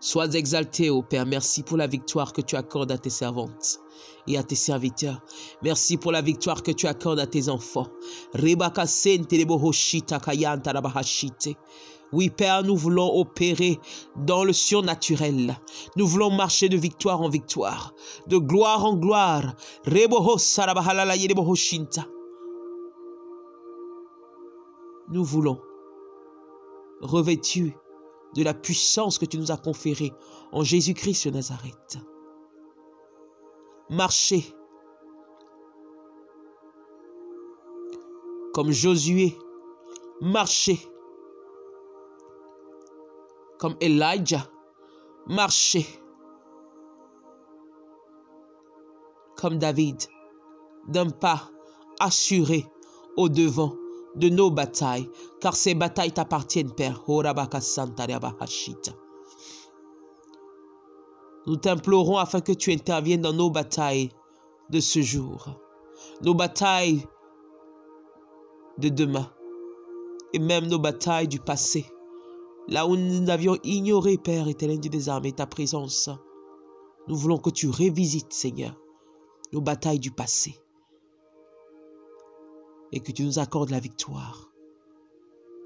Sois exalté, ô Père. Merci pour la victoire que tu accordes à tes servantes et à tes serviteurs. Merci pour la victoire que tu accordes à tes enfants. Oui, Père, nous voulons opérer dans le surnaturel. Nous voulons marcher de victoire en victoire, de gloire en gloire. Nous voulons, revêtus de la puissance que tu nous as conférée en Jésus-Christ de Nazareth, marcher comme Josué, marcher comme Elijah, marcher comme David, d'un pas assuré au devant de nos batailles, car ces batailles t'appartiennent, Père. Nous t'implorons afin que tu interviennes dans nos batailles de ce jour, nos batailles de demain, et même nos batailles du passé, là où nous avions ignoré, Père éternel des armées, ta présence. Nous voulons que tu révisites, Seigneur, nos batailles du passé et que tu nous accordes la victoire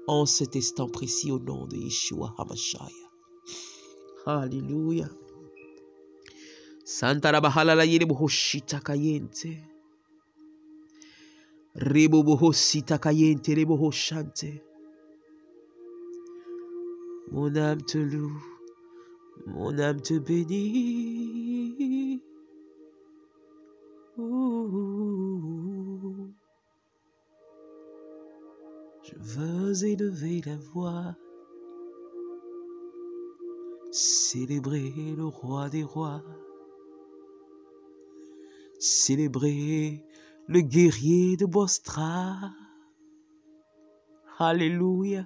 en cet instant précis au nom de Yeshua Hamashaya. Alléluia. Santa la bahala la kayente. Rebo kayente. Mon âme te loue, mon âme te bénit. Ouh. Je veux élever la voix, célébrer le roi des rois, célébrer le guerrier de Bostra. Alléluia.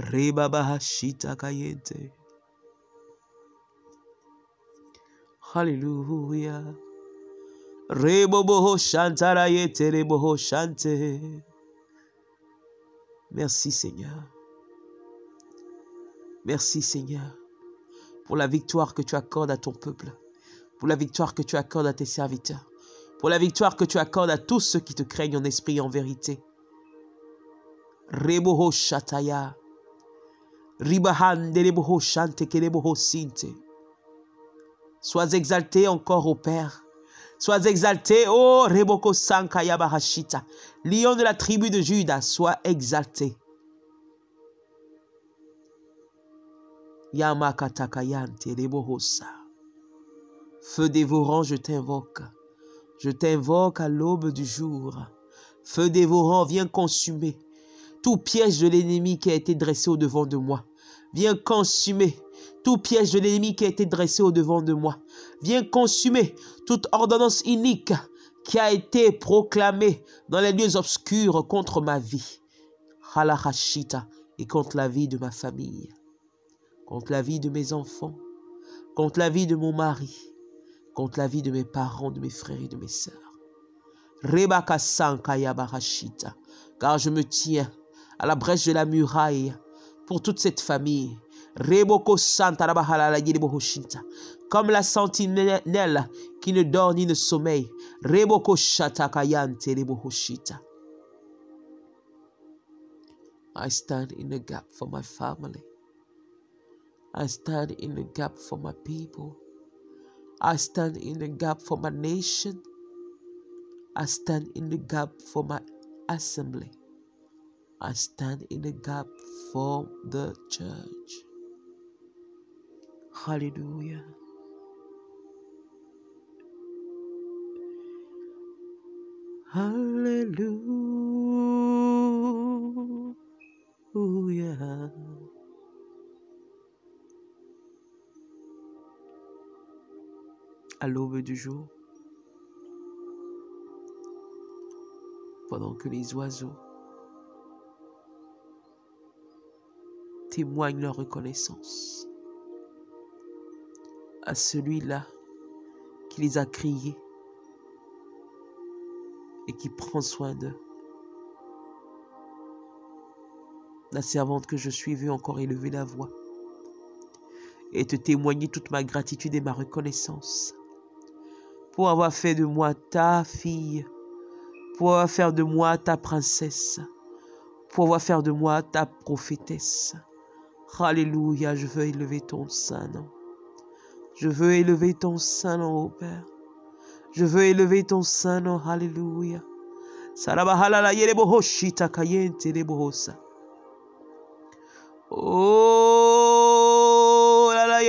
bahashita kayente. Hallelujah. Yetereboho shante. Merci Seigneur. Merci Seigneur pour la victoire que tu accordes à ton peuple, pour la victoire que tu accordes à tes serviteurs, pour la victoire que tu accordes à tous ceux qui te craignent en esprit et en vérité. Reboho shataya. Sois exalté encore au Père. Sois exalté, ô Reboko Sankaya Bahashita, lion de la tribu de Juda, sois exalté. Yamakatakayanti Rebohosa. Feu dévorant, je t'invoque. Je t'invoque à l'aube du jour. Feu dévorant, viens consumer tout piège de l'ennemi qui a été dressé au devant de moi. Viens consumer tout piège de l'ennemi qui a été dressé au devant de moi. Viens consumer toute ordonnance inique qui a été proclamée dans les lieux obscurs contre ma vie. Halachashita et contre la vie de ma famille, contre la vie de mes enfants, contre la vie de mon mari, contre la vie de mes parents, de mes frères et de mes sœurs. Rebaka Sankaya Barashita, car je me tiens à la brèche de la muraille pour toute cette famille. Reboko comme la sentinelle qui ne dort ni ne sommeille. Reboko. I stand in the gap for my family. I stand in the gap for my people. I stand in the gap for my nation. I stand in the gap for my assembly. I stand in the gap for the church. Hallelujah. Hallelujah. À l'aube du jour, pendant que les oiseaux témoignent leur reconnaissance à celui-là qui les a criés et qui prend soin d'eux. La servante que je suis veut encore élever la voix et te témoigner toute ma gratitude et ma reconnaissance pour avoir fait de moi ta fille, pour avoir fait de moi ta princesse, pour avoir fait de moi ta prophétesse. Alléluia, je veux élever ton saint nom. Je veux élever ton saint nom, ô Père. Je veux élever ton saint nom. Alléluia. Oh, la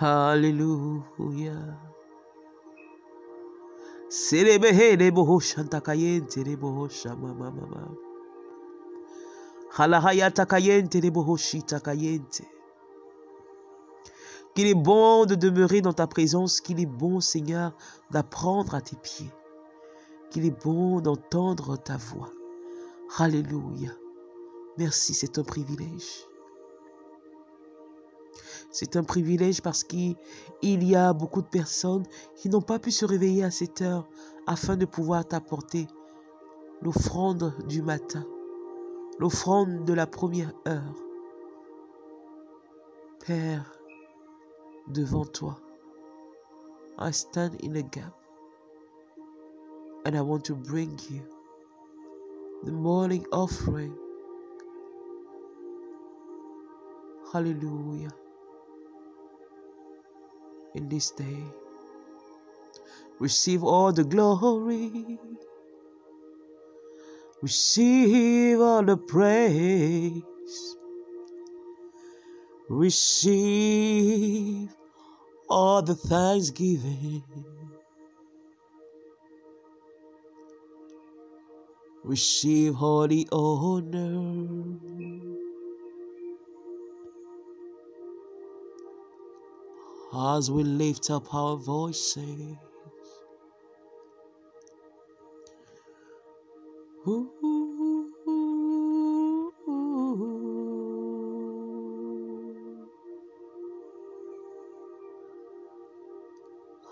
Hallelujah. Serebehe reboho shanta kayente reboho shama mama mama. Halahayata kayente reboho shita kayente. Qu'il est bon de demeurer dans ta présence, qu'il est bon, Seigneur, d'apprendre à tes pieds, qu'il est bon d'entendre ta voix. Alléluia. Merci, c'est un privilège. C'est un privilège parce qu'il y a beaucoup de personnes qui n'ont pas pu se réveiller à cette heure afin de pouvoir t'apporter l'offrande du matin, l'offrande de la première heure. Père, devant toi, I stand in a gap and I want to bring you the morning offering. Hallelujah. In this day, receive all the glory, receive all the praise, receive all the thanksgiving. Receive all the honor. As we lift up our voices.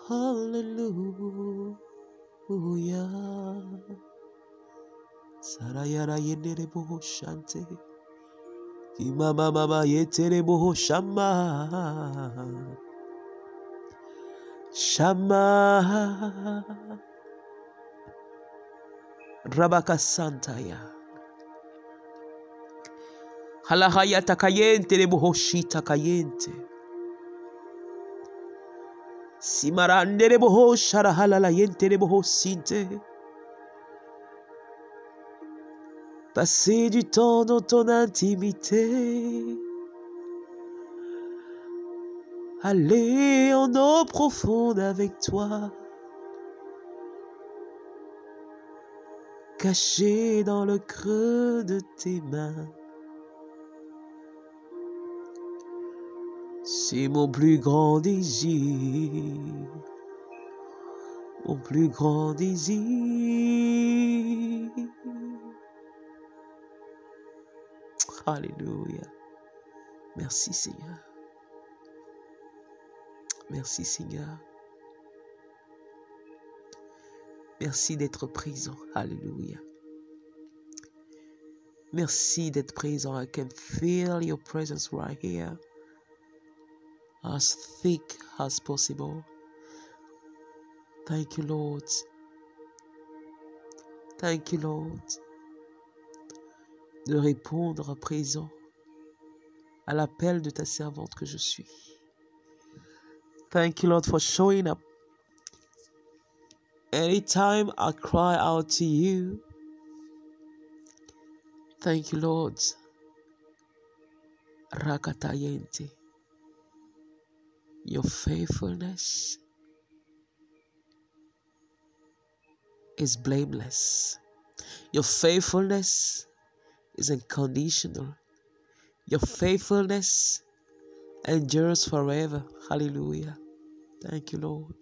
Hallelujah. Sarayara yendere boho shante. Shama. Shama Rabaka Santaya. Halahaya takayente rebohoshita kayente Simarande rebohoshara halala yente rebohosinte Passer du temps dans ton intimité aller en eau profonde avec toi, caché dans le creux de tes mains. C'est mon plus grand désir, mon plus grand désir. Alléluia. Merci Seigneur. Merci Seigneur. Merci d'être présent. Alléluia. Merci d'être présent. I can feel your presence right here. As thick as possible. Thank you, Lord. Thank you, Lord. De répondre à présent à l'appel de ta servante que je suis. Thank you, Lord, for showing up. Anytime I cry out to you, Thank you, Lord. Rakatayente. Your faithfulness is blameless. Your faithfulness is unconditional. Your faithfulness endures forever. Hallelujah. Thank you, Lord.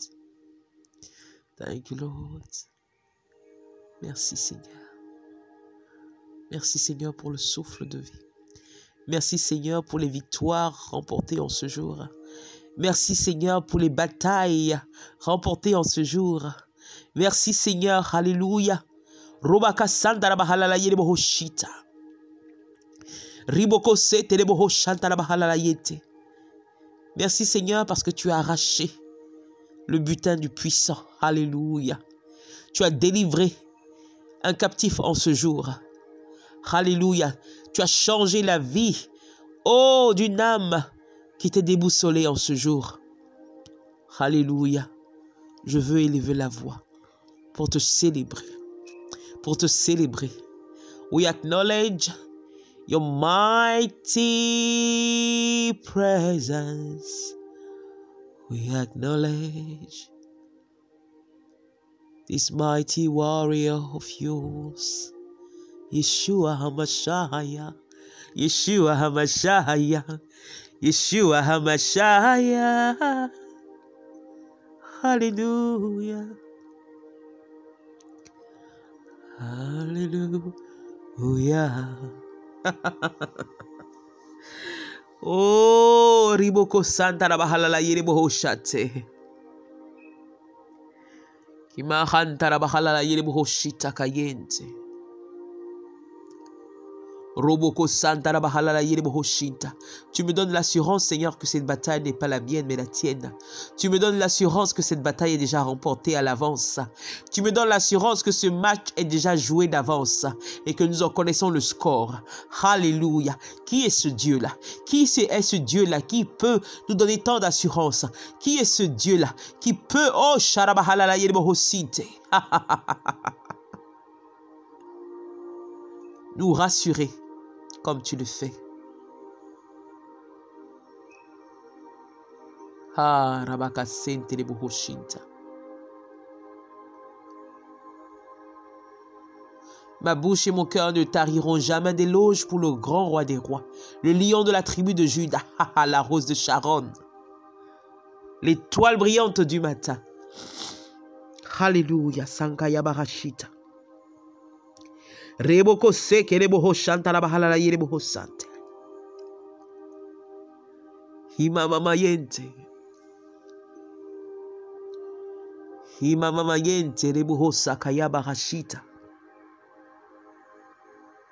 Thank you, Lord. Merci, Seigneur. Merci, Seigneur, pour le souffle de vie. Merci, Seigneur, pour les victoires remportées en ce jour. Merci, Seigneur, pour les batailles remportées en ce jour. Merci, Seigneur. Alléluia. Robaka. Riboko bahalala yete. Merci, Seigneur, parce que tu as arraché le butin du puissant. Alléluia. Tu as délivré un captif en ce jour. Alléluia. Tu as changé la vie, oh, d'une âme qui était déboussolée en ce jour. Alléluia. Je veux élever la voix pour te célébrer. Pour te célébrer. We acknowledge your mighty presence. We acknowledge this mighty warrior of yours. Yeshua HaMashiach, Yeshua HaMashiach, Yeshua HaMashiach. Hallelujah. Hallelujah. oh, Riboko Santa la Bahalala Yeribo Shate. Kimahanta la Bahalala Yeribo Shita Kayente. Roboko Santa la Bahalala Yeribo Shinta. Tu me donnes l'assurance, Seigneur, que cette bataille n'est pas la mienne, mais la tienne. Tu me donnes l'assurance que cette bataille est déjà remportée à l'avance. Tu me donnes l'assurance que ce match est déjà joué d'avance et que nous en connaissons le score. Alléluia. Qui est ce Dieu-là? Qui est ce Dieu-là qui peut nous donner tant d'assurance? Qui est ce Dieu-là qui peut, oh, nous rassurer comme tu le fais. Ah, Rabaka. Ma bouche et mon cœur ne tariront jamais d'éloges pour le grand roi des rois, le lion de la tribu de Juda, la rose de Sharon, l'étoile brillante du matin. Alléluia, Sankaya Barashita. Reboko seke rebo shanta la bahala la yerebo sante. Hima mama yente. Hima mama yente rebo sakaya barashita.